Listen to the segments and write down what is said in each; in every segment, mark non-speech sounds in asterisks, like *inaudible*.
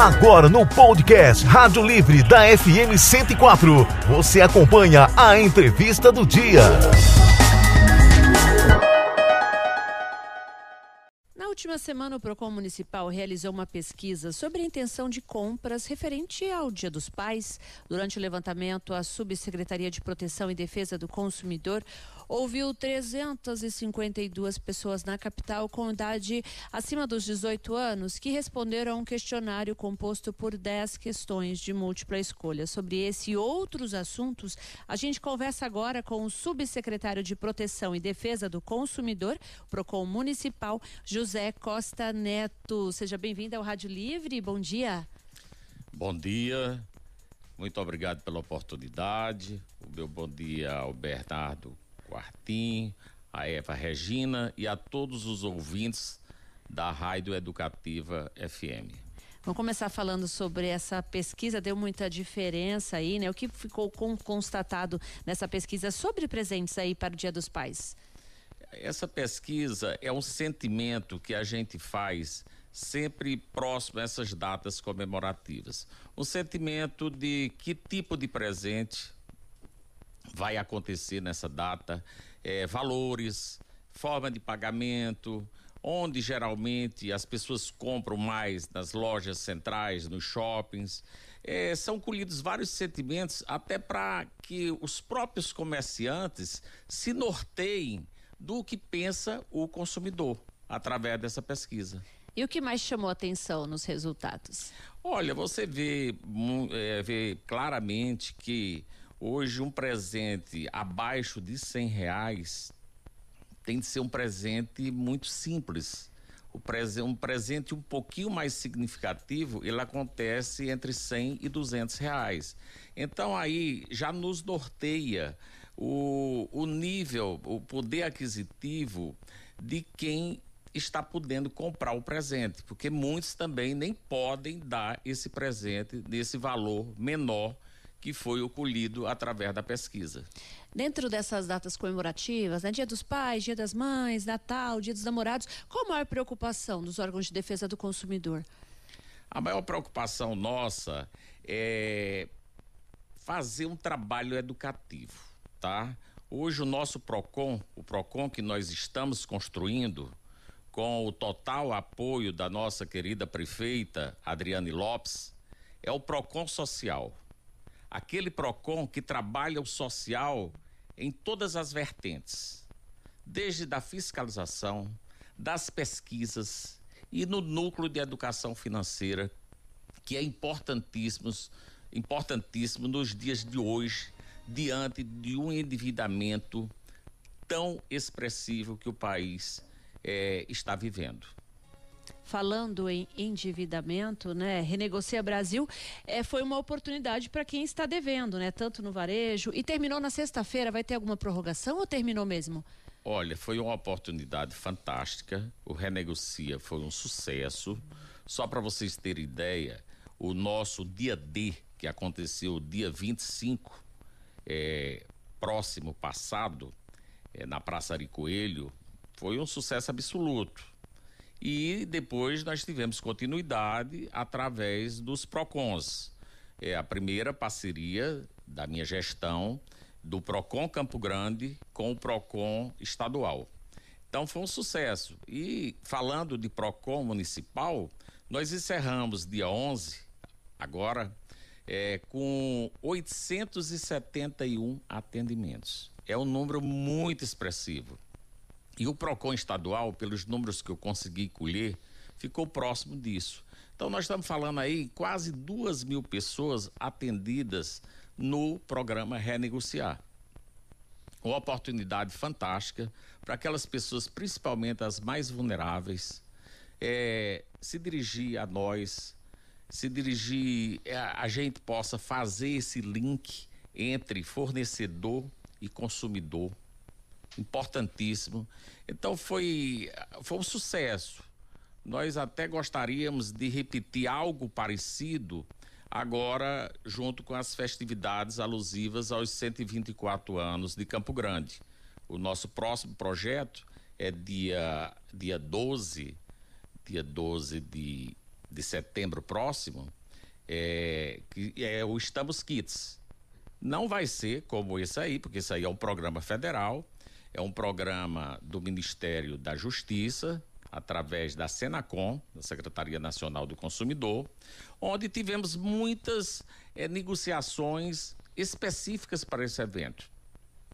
Agora no podcast Rádio Livre da FM 104, você acompanha a entrevista do dia. Na última semana, o Procon Municipal realizou uma pesquisa sobre a intenção de compras referente ao Dia dos Pais. Durante o levantamento, a Subsecretaria de Proteção e Defesa do Consumidor ouviu 352 pessoas na capital com idade acima dos 18 anos que responderam a um questionário composto por 10 questões de múltipla escolha. Sobre esse e outros assuntos, a gente conversa agora com o subsecretário de Proteção e Defesa do Consumidor, Procon Municipal, José Costa Neto. Seja bem-vindo ao Rádio Livre. Bom dia. Bom dia. Muito obrigado pela oportunidade. O meu bom dia ao Bernardo Quartim, a Eva Regina e a todos os ouvintes da Rádio Educativa FM. Vamos começar falando sobre essa pesquisa, deu muita diferença aí, né? O que ficou constatado nessa pesquisa sobre presentes aí para o Dia dos Pais? Essa pesquisa é um sentimento que a gente faz sempre próximo a essas datas comemorativas. Um sentimento de que tipo de presente vai acontecer nessa data, é, valores, forma de pagamento, onde geralmente as pessoas compram mais nas lojas centrais, nos shoppings. É, são colhidos vários sentimentos até para que os próprios comerciantes se norteiem do que pensa o consumidor através dessa pesquisa. E o que mais chamou atenção nos resultados? Olha, você vê, é, vê claramente que Hoje, um presente abaixo de 100 reais tem de ser um presente muito simples. O um presente um pouquinho mais significativo, ele acontece entre 100 e 200 reais. Então, aí já nos norteia o, o nível, o poder aquisitivo de quem está podendo comprar o presente, porque muitos também nem podem dar esse presente nesse valor menor que foi ocolhido através da pesquisa. Dentro dessas datas comemorativas, né, Dia dos Pais, Dia das Mães, Natal, Dia dos Namorados, qual a maior preocupação dos órgãos de defesa do consumidor? A maior preocupação nossa é fazer um trabalho educativo, tá? Hoje o nosso Procon, o Procon que nós estamos construindo, com o total apoio da nossa querida prefeita Adriane Lopes, é o Procon Social aquele PROCON que trabalha o social em todas as vertentes, desde da fiscalização, das pesquisas e no núcleo de educação financeira, que é importantíssimo, importantíssimo nos dias de hoje, diante de um endividamento tão expressivo que o país é, está vivendo falando em endividamento, né? Renegocia Brasil é, foi uma oportunidade para quem está devendo, né? Tanto no varejo e terminou na sexta-feira. Vai ter alguma prorrogação ou terminou mesmo? Olha, foi uma oportunidade fantástica. O Renegocia foi um sucesso. Só para vocês terem ideia, o nosso dia D, que aconteceu dia 25, é, próximo passado, é, na Praça Ari Coelho, foi um sucesso absoluto. E depois nós tivemos continuidade através dos PROCONs. É a primeira parceria da minha gestão do PROCON Campo Grande com o PROCON estadual. Então foi um sucesso. E falando de PROCON municipal, nós encerramos dia 11, agora, é, com 871 atendimentos. É um número muito expressivo. E o PROCON estadual, pelos números que eu consegui colher, ficou próximo disso. Então, nós estamos falando aí quase duas mil pessoas atendidas no programa Renegociar. Uma oportunidade fantástica para aquelas pessoas, principalmente as mais vulneráveis, é, se dirigir a nós, se dirigir, é, a gente possa fazer esse link entre fornecedor e consumidor importantíssimo. Então foi, foi um sucesso. Nós até gostaríamos de repetir algo parecido agora junto com as festividades alusivas aos 124 anos de Campo Grande. O nosso próximo projeto é dia, dia 12, dia 12 de de setembro próximo, é, que é o Estamos Kits. Não vai ser como esse aí, porque esse aí é um programa federal, é um programa do Ministério da Justiça, através da Senacom, da Secretaria Nacional do Consumidor, onde tivemos muitas é, negociações específicas para esse evento.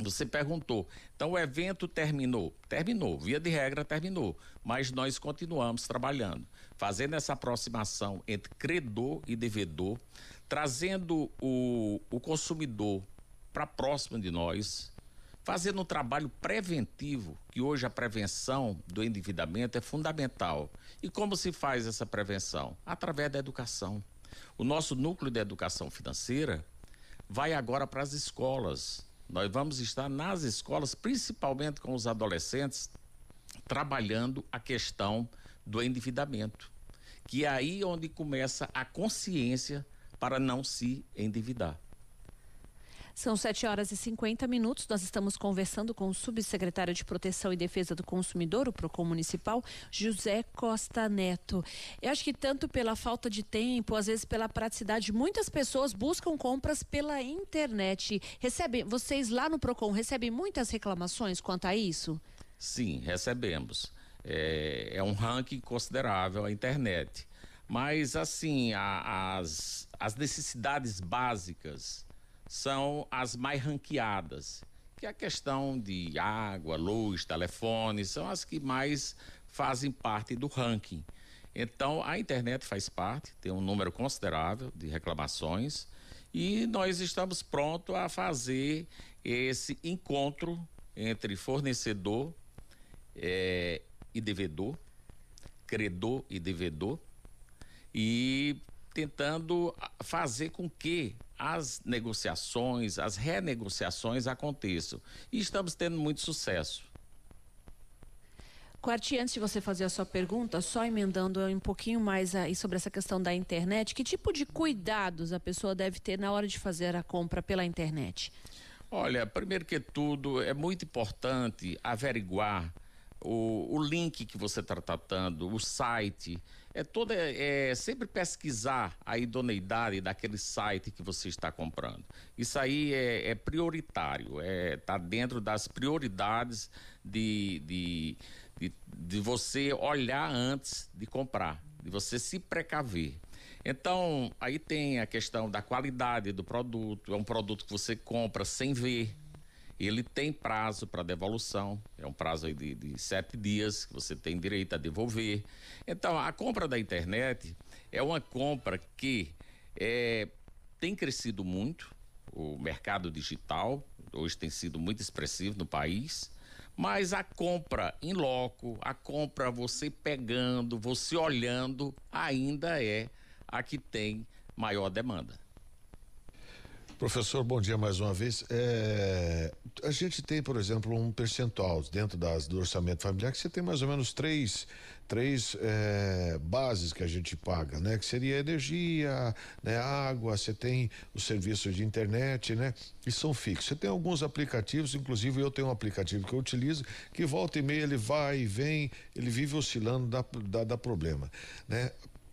Você perguntou, então o evento terminou? Terminou, via de regra terminou, mas nós continuamos trabalhando, fazendo essa aproximação entre credor e devedor, trazendo o, o consumidor para próximo de nós, fazendo um trabalho preventivo, que hoje a prevenção do endividamento é fundamental. E como se faz essa prevenção? Através da educação. O nosso núcleo de educação financeira vai agora para as escolas. Nós vamos estar nas escolas, principalmente com os adolescentes, trabalhando a questão do endividamento, que é aí onde começa a consciência para não se endividar. São 7 horas e 50 minutos. Nós estamos conversando com o subsecretário de Proteção e Defesa do Consumidor, o PROCON Municipal, José Costa Neto. Eu acho que tanto pela falta de tempo, às vezes pela praticidade, muitas pessoas buscam compras pela internet. Recebem, vocês lá no PROCON recebem muitas reclamações quanto a isso? Sim, recebemos. É, é um ranking considerável a internet. Mas, assim, a, as, as necessidades básicas são as mais ranqueadas, que é a questão de água, luz, telefone, são as que mais fazem parte do ranking. Então, a internet faz parte, tem um número considerável de reclamações e nós estamos prontos a fazer esse encontro entre fornecedor é, e devedor, credor e devedor, e tentando fazer com que as negociações, as renegociações aconteçam. E estamos tendo muito sucesso. Quarti, antes de você fazer a sua pergunta, só emendando um pouquinho mais aí sobre essa questão da internet, que tipo de cuidados a pessoa deve ter na hora de fazer a compra pela internet? Olha, primeiro que tudo, é muito importante averiguar o, o link que você está tratando, o site, é toda é, sempre pesquisar a idoneidade daquele site que você está comprando. Isso aí é, é prioritário, é tá dentro das prioridades de, de, de, de você olhar antes de comprar, de você se precaver. Então, aí tem a questão da qualidade do produto, é um produto que você compra sem ver ele tem prazo para devolução, é um prazo de, de sete dias que você tem direito a devolver. Então, a compra da internet é uma compra que é, tem crescido muito, o mercado digital hoje tem sido muito expressivo no país, mas a compra em loco, a compra você pegando, você olhando, ainda é a que tem maior demanda. Professor, bom dia mais uma vez. É, a gente tem, por exemplo, um percentual dentro das, do orçamento familiar que você tem mais ou menos três, três é, bases que a gente paga, né? Que seria energia, né? Água, você tem os serviços de internet, né? E são fixos. Você tem alguns aplicativos, inclusive eu tenho um aplicativo que eu utilizo, que volta e meia ele vai e vem, ele vive oscilando, dá, dá, dá problema, né?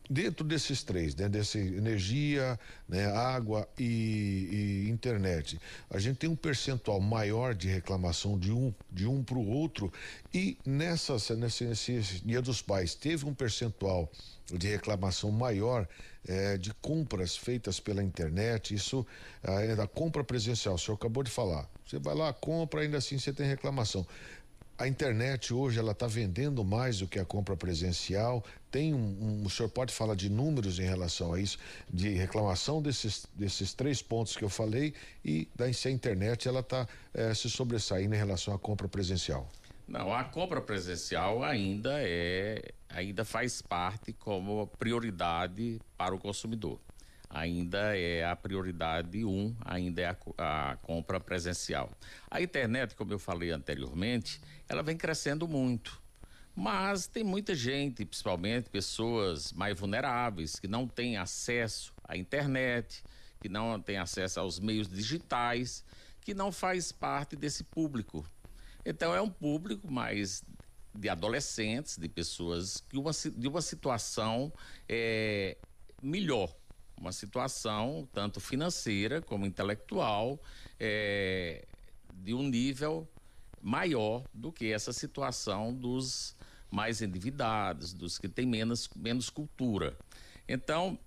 Dentro desses três, né, dessa energia, né, água e, e, internet, a gente tem um percentual maior de reclamação de um de um para o outro. E nessa nesse, nesse dia dos pais teve um percentual de reclamação maior eh, de compras feitas pela internet, isso é da compra presencial, o senhor acabou de falar. Você vai lá, compra, ainda assim você tem reclamação a internet hoje ela está vendendo mais do que a compra presencial. Tem um, um, o senhor pode falar de números em relação a isso, de reclamação desses, desses três pontos que eu falei e da se a internet ela está é, se sobressaindo em relação à compra presencial. Não, a compra presencial ainda é, ainda faz parte como prioridade para o consumidor ainda é a prioridade um, ainda é a, a, compra presencial. A internet, como eu falei anteriormente, ela vem crescendo muito. Mas tem muita gente, principalmente pessoas mais vulneráveis, que não têm acesso à internet, que não têm acesso aos meios digitais, que não faz parte desse público. Então é um público mais de adolescentes, de pessoas que uma, de uma situação é, melhor, uma situação tanto financeira como intelectual é, de um nível maior do que essa situação dos mais endividados, dos que têm menos, menos cultura. Então,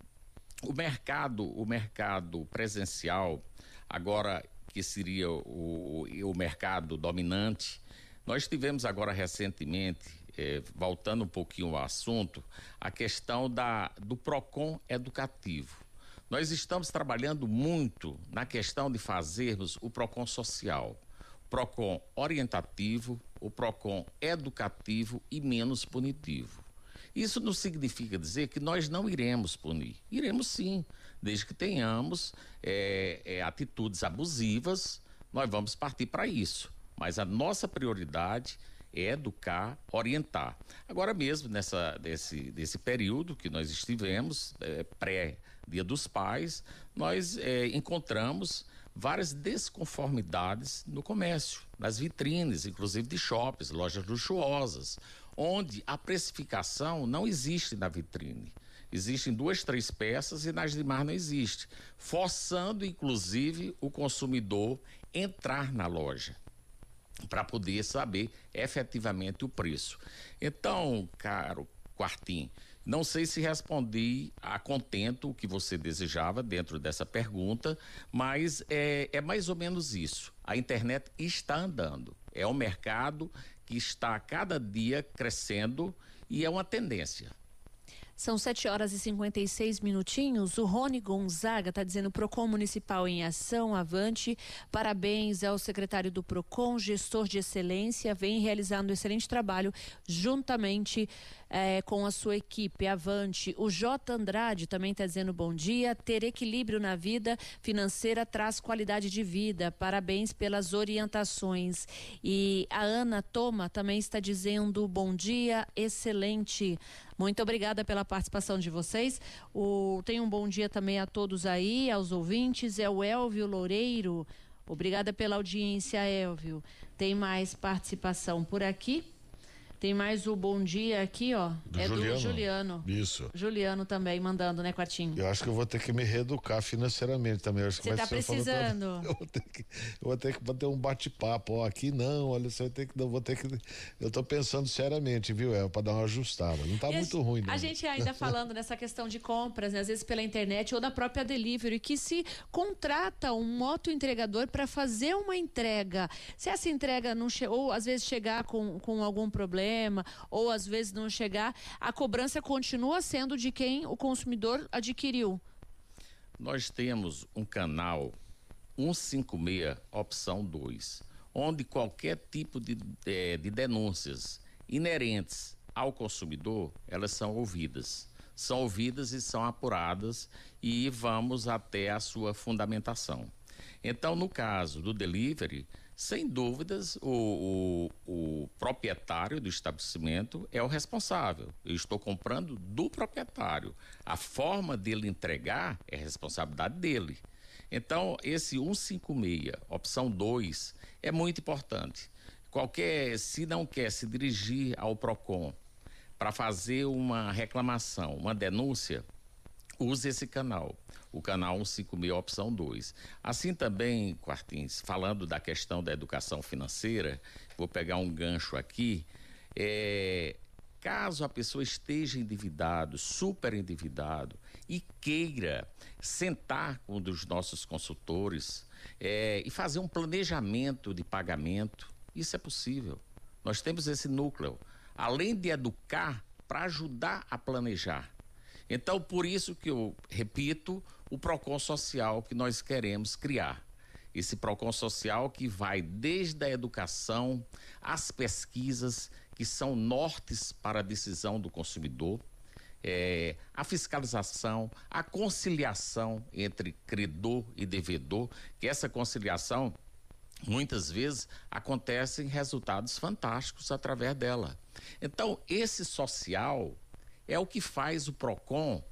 o mercado, o mercado presencial, agora que seria o, o mercado dominante, nós tivemos agora recentemente, eh, voltando um pouquinho ao assunto, a questão da, do PROCON educativo. Nós estamos trabalhando muito na questão de fazermos o PROCON social. PROCON orientativo, o PROCON educativo e menos punitivo. Isso não significa dizer que nós não iremos punir. Iremos sim, desde que tenhamos é, é, atitudes abusivas, nós vamos partir para isso. Mas a nossa prioridade é educar, orientar. Agora mesmo, nessa, desse, desse período que nós estivemos, é, pré-Dia dos Pais, nós é, encontramos várias desconformidades no comércio, nas vitrines, inclusive de shoppings, lojas luxuosas, onde a precificação não existe na vitrine. Existem duas, três peças e nas demais não existe, forçando inclusive o consumidor entrar na loja para poder saber efetivamente o preço. Então, caro Quartim, não sei se respondi a contento o que você desejava dentro dessa pergunta, mas é, é mais ou menos isso. A internet está andando. É um mercado que está a cada dia crescendo e é uma tendência. São 7 horas e 56 minutinhos. O Rony Gonzaga está dizendo Procon Municipal em ação, avante. Parabéns ao secretário do Procon, gestor de excelência, vem realizando um excelente trabalho juntamente é, com a sua equipe. Avante. O J. Andrade também está dizendo bom dia. Ter equilíbrio na vida financeira traz qualidade de vida. Parabéns pelas orientações. E a Ana Toma também está dizendo bom dia, excelente. Muito obrigada pela participação de vocês. O, tenha um bom dia também a todos aí, aos ouvintes. É o Elvio Loureiro. Obrigada pela audiência, Elvio. Tem mais participação por aqui. Tem mais o bom dia aqui, ó. Do é Juliano. do Juliano. Isso. Juliano também mandando, né, Quartinho? Eu acho que eu vou ter que me reeducar financeiramente também. Acho Você tá precisando. *laughs* Eu vou ter que, eu vou ter que bater um bate-papo. Ó, aqui não, olha, você vai ter que, eu vou ter que. Eu tô pensando seriamente, viu, É para dar uma ajustada. Não tá e muito a, ruim, não. A gente ainda *laughs* falando nessa questão de compras, né, às vezes pela internet ou da própria delivery, que se contrata um moto entregador para fazer uma entrega. Se essa entrega não che... ou às vezes chegar com, com algum problema problema ou às vezes não chegar, a cobrança continua sendo de quem o consumidor adquiriu. Nós temos um canal 156, opção 2, onde qualquer tipo de, de, de denúncias inerentes ao consumidor, elas são ouvidas. São ouvidas e são apuradas e vamos até a sua fundamentação. Então, no caso do delivery, sem dúvidas, o, o, o, proprietário do estabelecimento é o responsável. Eu estou comprando do proprietário. A forma dele entregar é responsabilidade dele. Então, esse 156, opção 2, é muito importante. Qualquer, se não quer se dirigir ao PROCON para fazer uma reclamação, uma denúncia, use esse canal o canal 156, opção 2. Assim também, Quartins, falando da questão da educação financeira, vou pegar um gancho aqui. É, caso a pessoa esteja endividado, super endividado, e queira sentar com um dos nossos consultores é, e fazer um planejamento de pagamento, isso é possível. Nós temos esse núcleo. Além de educar, para ajudar a planejar. Então, por isso que eu repito, o PROCON social que nós queremos criar. Esse PROCON social que vai desde a educação às pesquisas, que são nortes para a decisão do consumidor, é, a fiscalização, a conciliação entre credor e devedor, que essa conciliação muitas vezes acontece em resultados fantásticos através dela. Então, esse social é o que faz o PROCON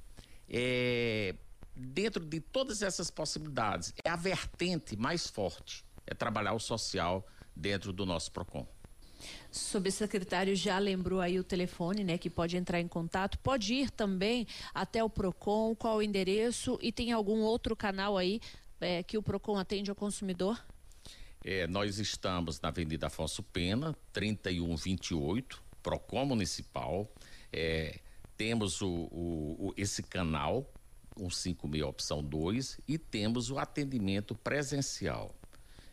é, dentro de todas essas possibilidades, é a vertente mais forte, é trabalhar o social dentro do nosso PROCON. Subsecretário já lembrou aí o telefone, né, que pode entrar em contato. Pode ir também até o Procon, qual o endereço e tem algum outro canal aí é, que o Procon atende ao consumidor? É, nós estamos na Avenida Afonso Pena, 3128, Procon Municipal. É, temos o, o, o, esse canal, um 56 opção 2, e temos o atendimento presencial.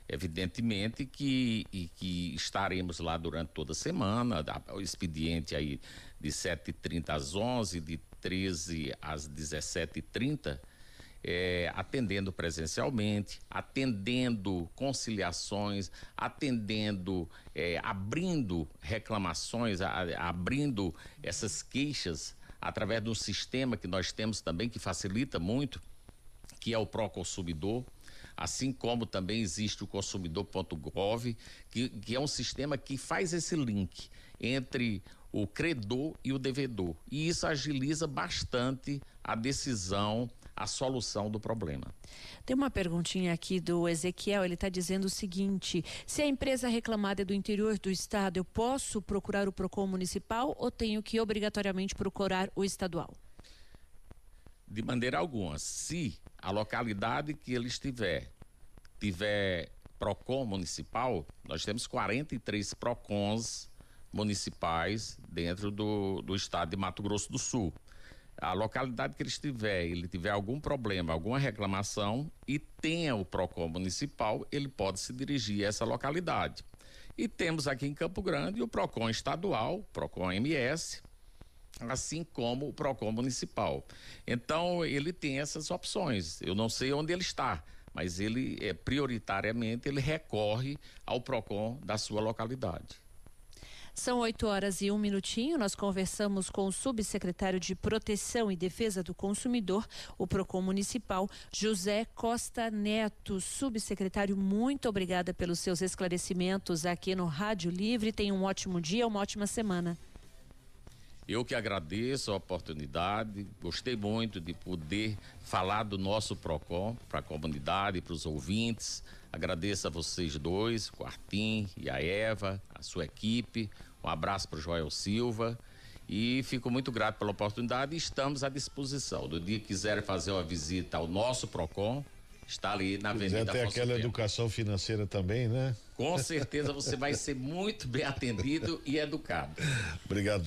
Evidentemente que, e, que estaremos lá durante toda a semana, o expediente aí de 7h30 às 11 de 13 às 17h30, é, atendendo presencialmente, atendendo conciliações, atendendo, é, abrindo reclamações, a, abrindo essas queixas através de um sistema que nós temos também que facilita muito, que é o Proconsumidor assim como também existe o consumidor.gov, que, que é um sistema que faz esse link entre o credor e o devedor. E isso agiliza bastante a decisão, a solução do problema. Tem uma perguntinha aqui do Ezequiel, ele está dizendo o seguinte: se a empresa reclamada é do interior do estado, eu posso procurar o PROCON municipal ou tenho que obrigatoriamente procurar o estadual? De maneira alguma. Se a localidade que ele estiver tiver PROCON municipal, nós temos 43 PROCONs municipais dentro do, do estado de Mato Grosso do Sul. A localidade que ele estiver, ele tiver algum problema, alguma reclamação e tenha o PROCON municipal, ele pode se dirigir a essa localidade. E temos aqui em Campo Grande o PROCON estadual, PROCON MS, assim como o PROCON municipal. Então, ele tem essas opções. Eu não sei onde ele está, mas ele, é, prioritariamente, ele recorre ao PROCON da sua localidade. São 8 horas e um minutinho. Nós conversamos com o subsecretário de Proteção e Defesa do Consumidor, o PROCON Municipal, José Costa Neto. Subsecretário, muito obrigada pelos seus esclarecimentos aqui no Rádio Livre. Tenha um ótimo dia, uma ótima semana. Eu que agradeço a oportunidade, gostei muito de poder falar do nosso PROCON para a comunidade, para os ouvintes. Agradeço a vocês dois, o Artim e a Eva, a sua equipe. Um abraço para o Joel Silva. E fico muito grato pela oportunidade e estamos à disposição. Do dia que quiserem fazer uma visita ao nosso PROCON, está ali na Avenida ter aquela educação financeira também, né? Com certeza você vai ser muito bem atendido e educado. Obrigado.